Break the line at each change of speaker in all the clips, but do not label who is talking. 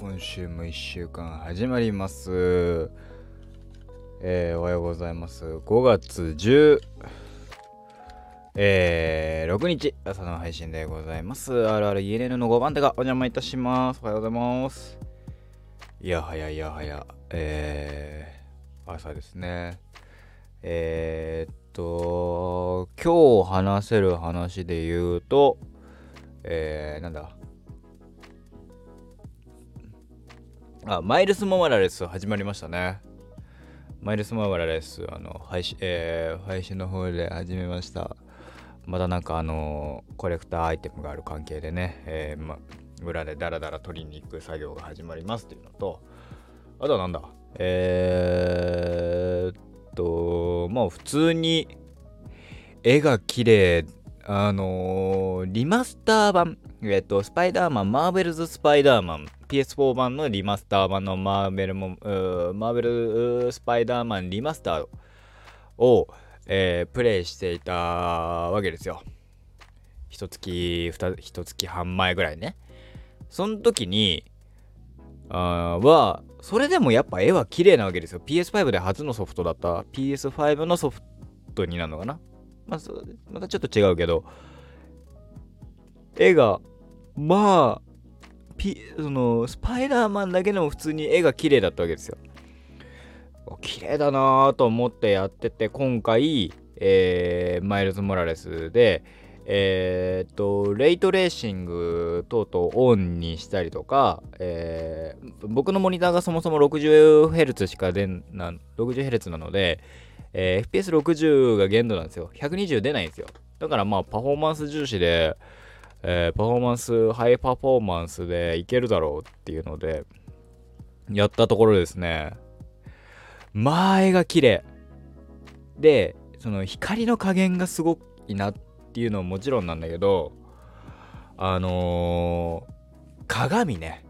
今週も1週間始まります。えー、おはようございます。5月10、えー、6日朝の配信でございます。RRENN の5番手がお邪魔いたします。おはようございます。いやはやいやはや、えー、朝ですね。えー、っと、今日話せる話で言うと、えー、なんだ？あ、マイルス・モマラレス始まりましたね。マイルス・モマラレス、あの、配信、えー、配信の方で始めました。またなんかあのコレクターアイテムがある関係でね、えー、ま、裏でダラダラ取りに行く作業が始まりますっていうのと、あとはなんだ？えー、っと、まあ普通に絵が綺麗あのーリマスター版、えっと、スパイダーマン、マーベルズ・スパイダーマン、PS4 版のリマスター版のマーベルも、ーマーベル・スパイダーマンリマスターを、えープレイしていたわけですよ。一月、二一月半前ぐらいね。その時に、あは、それでもやっぱ絵は綺麗なわけですよ。PS5 で初のソフトだった PS5 のソフトになるのかなまあ、またちょっと違うけど、絵が、まあ、ピそのスパイダーマンだけでも普通に絵が綺麗だったわけですよ。綺麗だなぁと思ってやってて、今回、えーマイルズ・モラレスで、えーっと、レイトレーシング等々オンにしたりとか、えー僕のモニターがそもそも 60Hz しか出んな、60Hz なので、えー FPS60 が限度なんですよ。120出ないんですよ。だからまあパフォーマンス重視で、えーパフォーマンス、ハイパフォーマンスでいけるだろうっていうので、やったところですね。まあ絵が綺麗。で、その光の加減がすごいなっていうのはもちろんなんだけど、あのー鏡ね。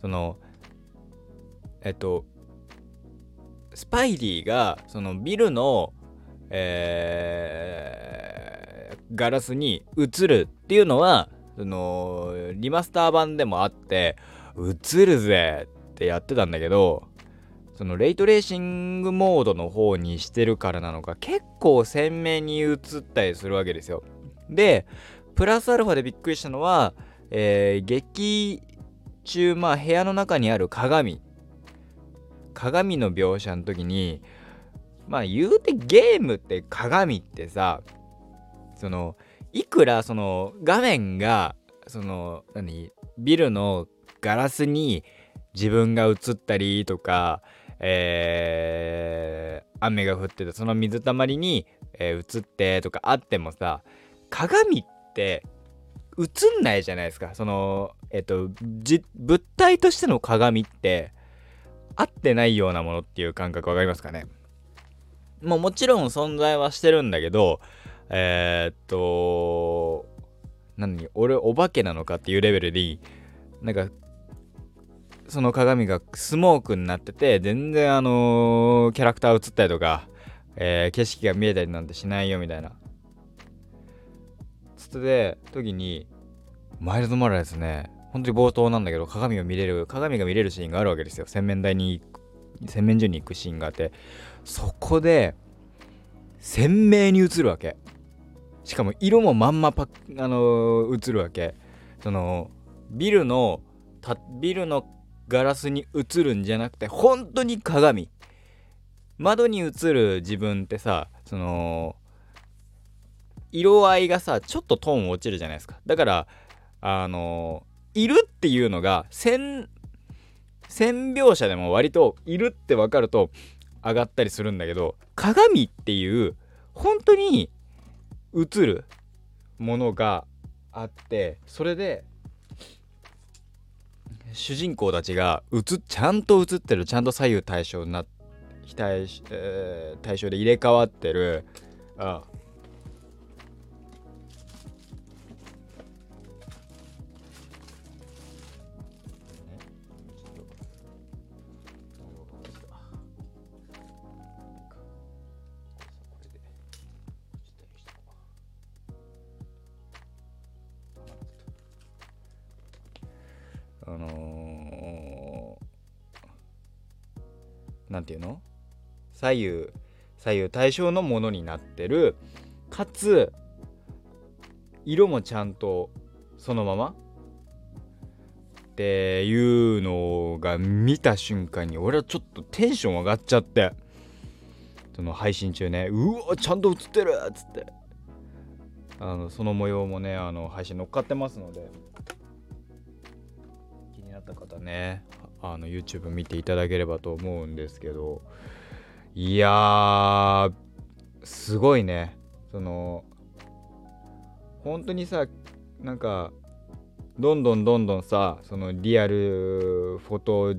その、えっと、スパイリーがそのビルの、えーガラスに映るっていうのはそのリマスター版でもあって映るぜってやってたんだけどそのレイトレーシングモードの方にしてるからなのか結構鮮明に映ったりするわけですよ。でプラスアルファでびっくりしたのは、えー劇中まあ部屋の中にある鏡鏡の描写の時にまあ言うてゲームって鏡ってさそのいくらその画面がその何ビルのガラスに自分が映ったりとか、えー雨が降っててその水たまりに、えー映ってとかあってもさ鏡って映んないじゃないですか。そのえっと物体としての鏡って合ってないようなものっていう感覚わかりますかね。もうもちろん存在はしてるんだけどえーっと何？俺お化けなのかっていうレベルでなんかその鏡がスモークになってて全然あのーキャラクター映ったりとか、えー景色が見えたりなんてしないよみたいな。つってで時にマイルド・モラレスね本当に冒頭なんだけど鏡を見れる鏡が見れるシーンがあるわけですよ。洗面台に洗面所に行くシーンがあって。そこで鮮明に映るわけ。しかも色もまんまパあの映るわけ。そのビルのビルのガラスに映るんじゃなくて本当に鏡。窓に映る自分ってさその色合いがさちょっとトーン落ちるじゃないですか。だからあのいるっていうのが線線描写でも割といるって分かると上がったりするんだけど鏡っていう本当に映るものがあってそれで主人公たちが映っちゃんと映ってるちゃんと左右対称にな非対,、えー対称で入れ替わってるああの何、て言うの？左右左右対称のものになってる。かつ色もちゃんとそのまま。っていうのが見た瞬間に俺はちょっとテンション上がっちゃって。その配信中ね。うわちゃんと映ってるっつって。あのその模様もねあの配信乗っかってますので。なった方ねあの YouTube 見ていただければと思うんですけどいやすごいね。その本当にさなんかどんどんどんどんさそのリアルフォト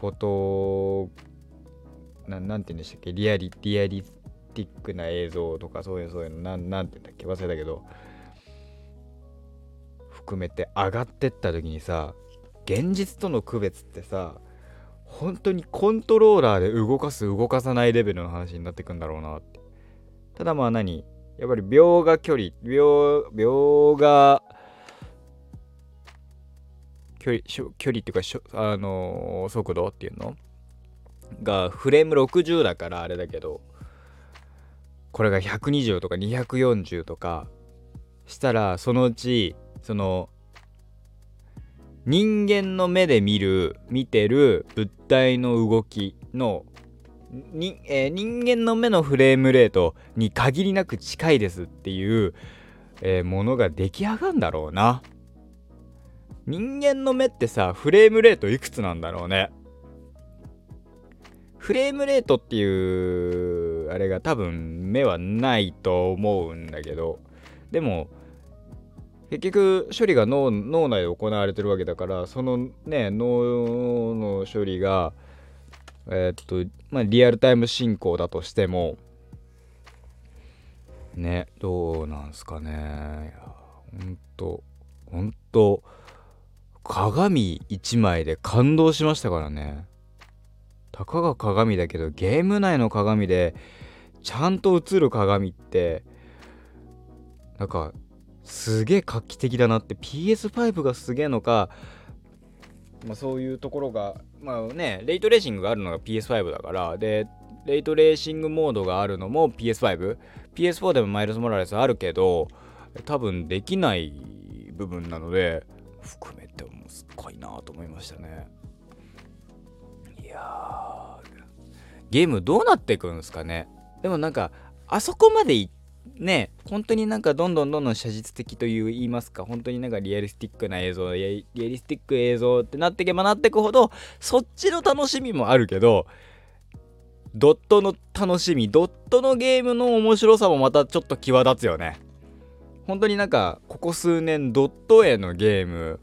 フォトななんて言うんでしたっけ？リアリリアリティックな映像とかそういうそういうのななんて言うんだっけ？忘れたけど。含めて上がってった時にさ現実との区別ってさ本当にコントローラーで動かす動かさないレベルの話になってくんだろうなって。ただまあ何やっぱり秒が距離秒秒が距離距離っていうかあのー、速度っていうの？がフレーム60だからあれだけどこれが120とか240とかしたらそのうちその人間の目で見る見てる物体の動きのに、えー、人間の目のフレームレートに限りなく近いですっていう、えー、ものが出来上がるんだろうな。人間の目ってさ、フレームレートいくつなんだろうね。フレームレートっていう、あれが多分目はないと思うんだけど、でも、結局処理が脳脳内で行われてるわけだからそのね脳の処理がえー、っとまあリアルタイム進行だとしてもねどうなんすかね。ほんとほんと鏡1枚で感動しましたからね。たかが鏡だけどゲーム内の鏡でちゃんと映る鏡ってなんかすげえ画期的だなって PS5 がすげえのか、まあ、そういうところがまあねレイトレーシングがあるのが PS5 だからでレイトレーシングモードがあるのも PS5PS4 でもマイルス・モラレスあるけど多分できない部分なので含めてもすっごいなと思いましたね。いやゲームどうなっていくんですかね。でもなんかあそこまで行っね本当になんかどんどんどんどん写実的という言いますか本当になんかリアリスティックな映像リアリスティック映像ってなっていけばなってくほどそっちの楽しみもあるけどドットの楽しみドットのゲームの面白さもまたちょっと際立つよね。本当になんかここ数年ドット絵のゲーム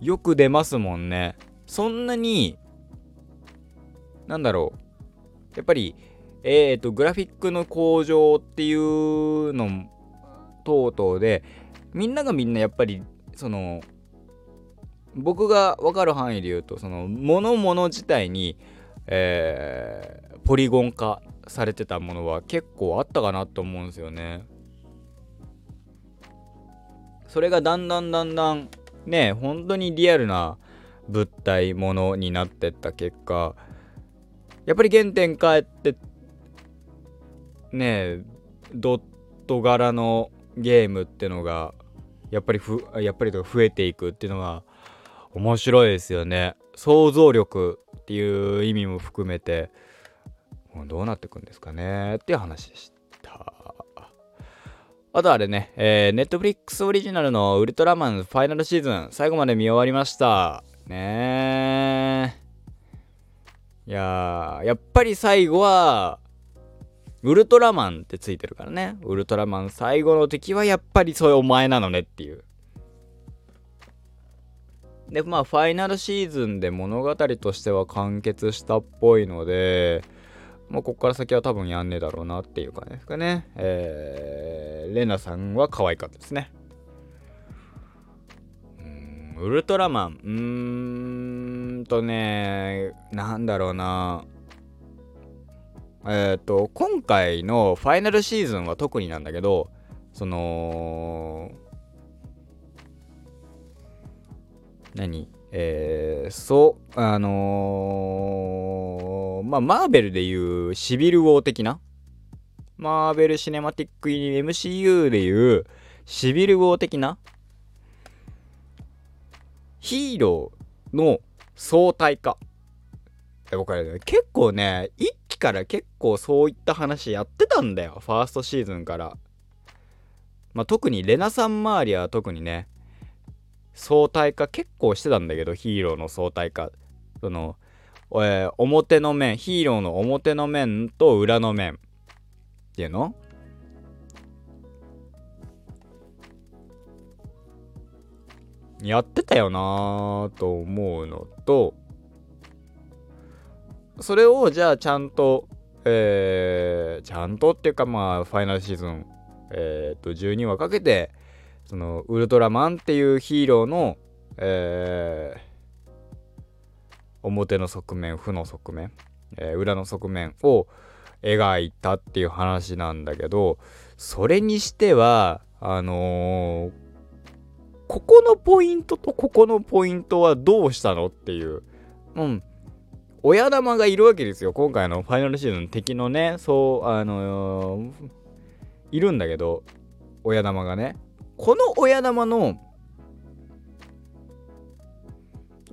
よく出ますもんね。そんなになんだろうやっぱりえーと、グラフィックの向上っていうの等々でみんながみんなやっぱりその僕が分かる範囲で言うとその物物自体に、えー、ポリゴン化されてたものは結構あったかなと思うんですよね。それがだんだんだんだんね本当にリアルな物体ものになってった結果やっぱり原点帰ってねドット柄のゲームってのがやっぱりふやっぱりとか増えていくっていうのは面白いですよね。想像力っていう意味も含めてどうなってくんですかねっていう話でした。あとあれね、えー、ネットフリックスオリジナルのウルトラマンファイナルシーズン最後まで見終わりました。ねえ。いややっぱり最後はウルトラマンってついてるからね。ウルトラマン最後の敵はやっぱりそういうお前なのねっていう。で、まあ、ファイナルシーズンで物語としては完結したっぽいので、まあ、こっから先は多分やんねえだろうなっていう感じですかね。えー、レナさんは可愛かったですね。ウルトラマン、うーんとね、なんだろうな。えっ、ー、と今回のファイナルシーズンは特になんだけどその何？えー、そうあのー、まあマーベルでいうシビル王的な？マーベル・シネマティック・ MCU でいうシビル王的な？ヒーローの相対化僕はね。結構ね一から結構そういった話やってたんだよ。ファーストシーズンから。まあ特にレナさん周りは特にね相対化結構してたんだけどヒーローの相対化。その、えー、表の面ヒーローの表の面と裏の面っていうの？やってたよなーと思うのとそれをじゃあちゃんとえー、ちゃんとっていうかまあファイナルシーズンえっ、と12話かけてそのウルトラマンっていうヒーローのえー、表の側面負の側面、えー、裏の側面を描いたっていう話なんだけどそれにしてはあのー、ここのポイントとここのポイントはどうしたのっていう。うん。親玉がいるわけですよ。今回のファイナルシーズン敵のね、そう、あのー、いるんだけど、親玉がね。この親玉の、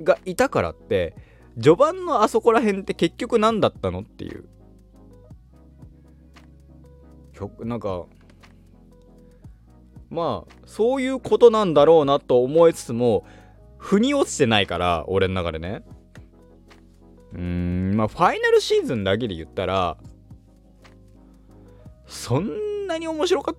がいたからって、序盤のあそこら辺って結局何だったのっていう。なんか、まあそういうことなんだろうなと思いつつも腑に落ちてないから俺の中でねうんまあファイナルシーズンだけで言ったらそんなに面白かっ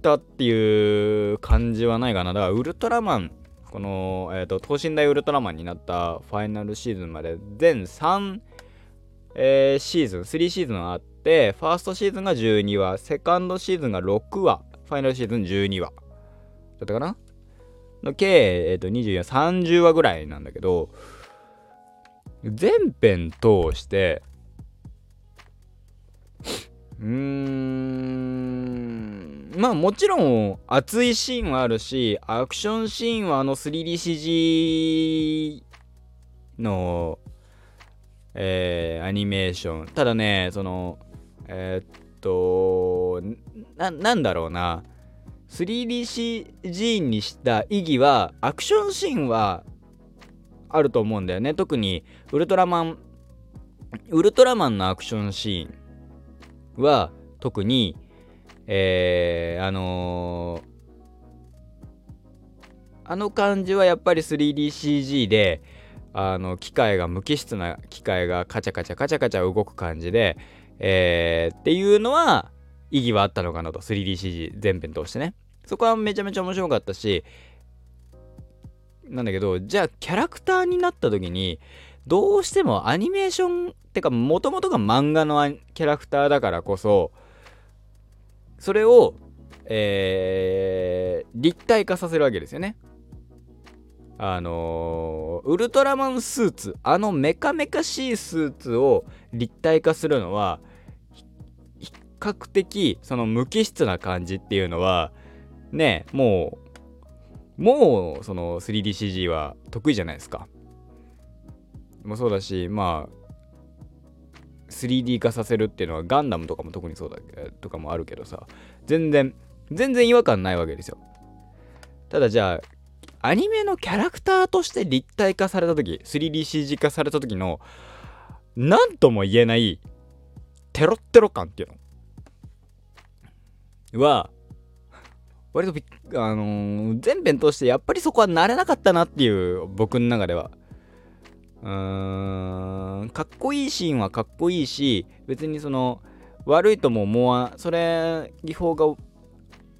たっていう感じはないかなだからウルトラマンこの、えーと、等身大ウルトラマンになったファイナルシーズンまで全3、えー、シーズン3シーズンあってファーストシーズンが12話セカンドシーズンが6話ファイナルシーズン12話。だったかな？の計、えっ、ー、と、24、30話ぐらいなんだけど、全編通して、うーん、まあもちろん熱いシーンはあるし、アクションシーンはあの 3DCG の、えー、アニメーション。ただね、その、えー、っとな、なんだろうな。3DCG にした意義は、アクションシーンはあると思うんだよね。特に、ウルトラマン、ウルトラマンのアクションシーンは、特に、えー、あのー、あの感じはやっぱり 3DCG で、あの、機械が無機質な機械がカチャカチャカチャカチャ動く感じで、えー、っていうのは意義はあったのかなと 3DCG 全編通してねそこはめちゃめちゃ面白かったしなんだけどじゃあキャラクターになった時にどうしてもアニメーションってかもともとが漫画のキャラクターだからこそそれをえー、立体化させるわけですよね。あのー、ウルトラマンスーツあのメカメカしいスーツを立体化するのは比較的その無機質な感じっていうのはねもうもうその 3DCG は得意じゃないですか。もそうだしまあ 3D 化させるっていうのはガンダムとかも特にそうだとかもあるけどさ全然全然違和感ないわけですよ。ただじゃあアニメのキャラクターとして立体化された時 3DCG 化された時の何とも言えないテロッテロ感っていうのは、割とあのー、全編通してやっぱりそこは慣れなかったなっていう僕の中では。うーん、かっこいいシーンはかっこいいし、別にその、悪いとも思わ、それ、技法が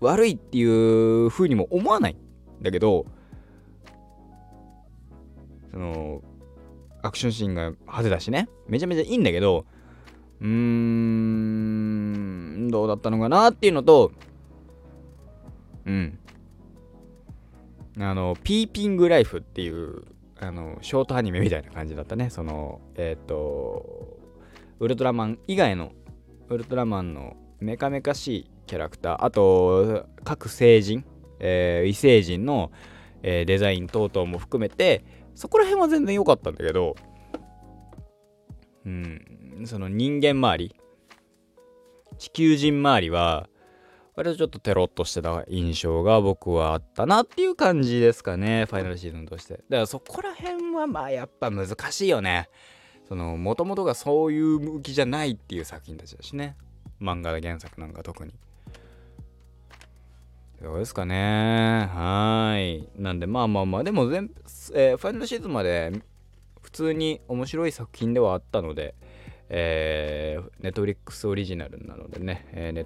悪いっていう風にも思わないんだけど、その、アクションシーンが派手だしね、めちゃめちゃいいんだけど、うーん、どうだったのかなっていうのと、うん。あの、ピーピングライフっていう、あの、ショートアニメみたいな感じだったね。その、えっ、ー、と、ウルトラマン以外の、ウルトラマンのメカメカしいキャラクター、あと、各星人、えー、異星人の、えー、デザイン等々も含めて、そこら辺は全然良かったんだけどうんその人間周り地球人周りは割とちょっとテロッとしてた印象が僕はあったなっていう感じですかねファイナルシーズンとして。だからそこら辺はまあやっぱ難しいよね。そのもともとがそういう向きじゃないっていう作品たちだしね。漫画原作なんか特に。どうですかね。はい。なんでまあまあまあでも全、えー、ファイナルシーズンまで普通に面白い作品ではあったのでえー、ネットフリックスオリジナルなのでね、えー、ネ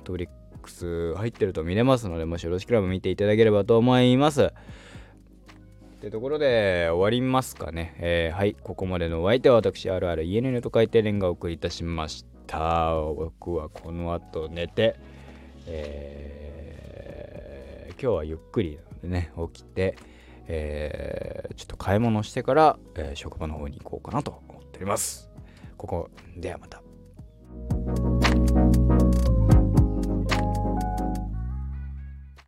ックス入ってると見れますので、もしよろしければ見ていただければと思います。ってところで終わりますかね。えー、はい、ここまでのお相手は私、あるある ENN と書いてレンガお送りいたしました。僕はこの後寝て、えー、今日はゆっくりなのでね、起きて、えー、ちょっと買い物してから、え、職場の方に行こうかなと思っております。ここではまた。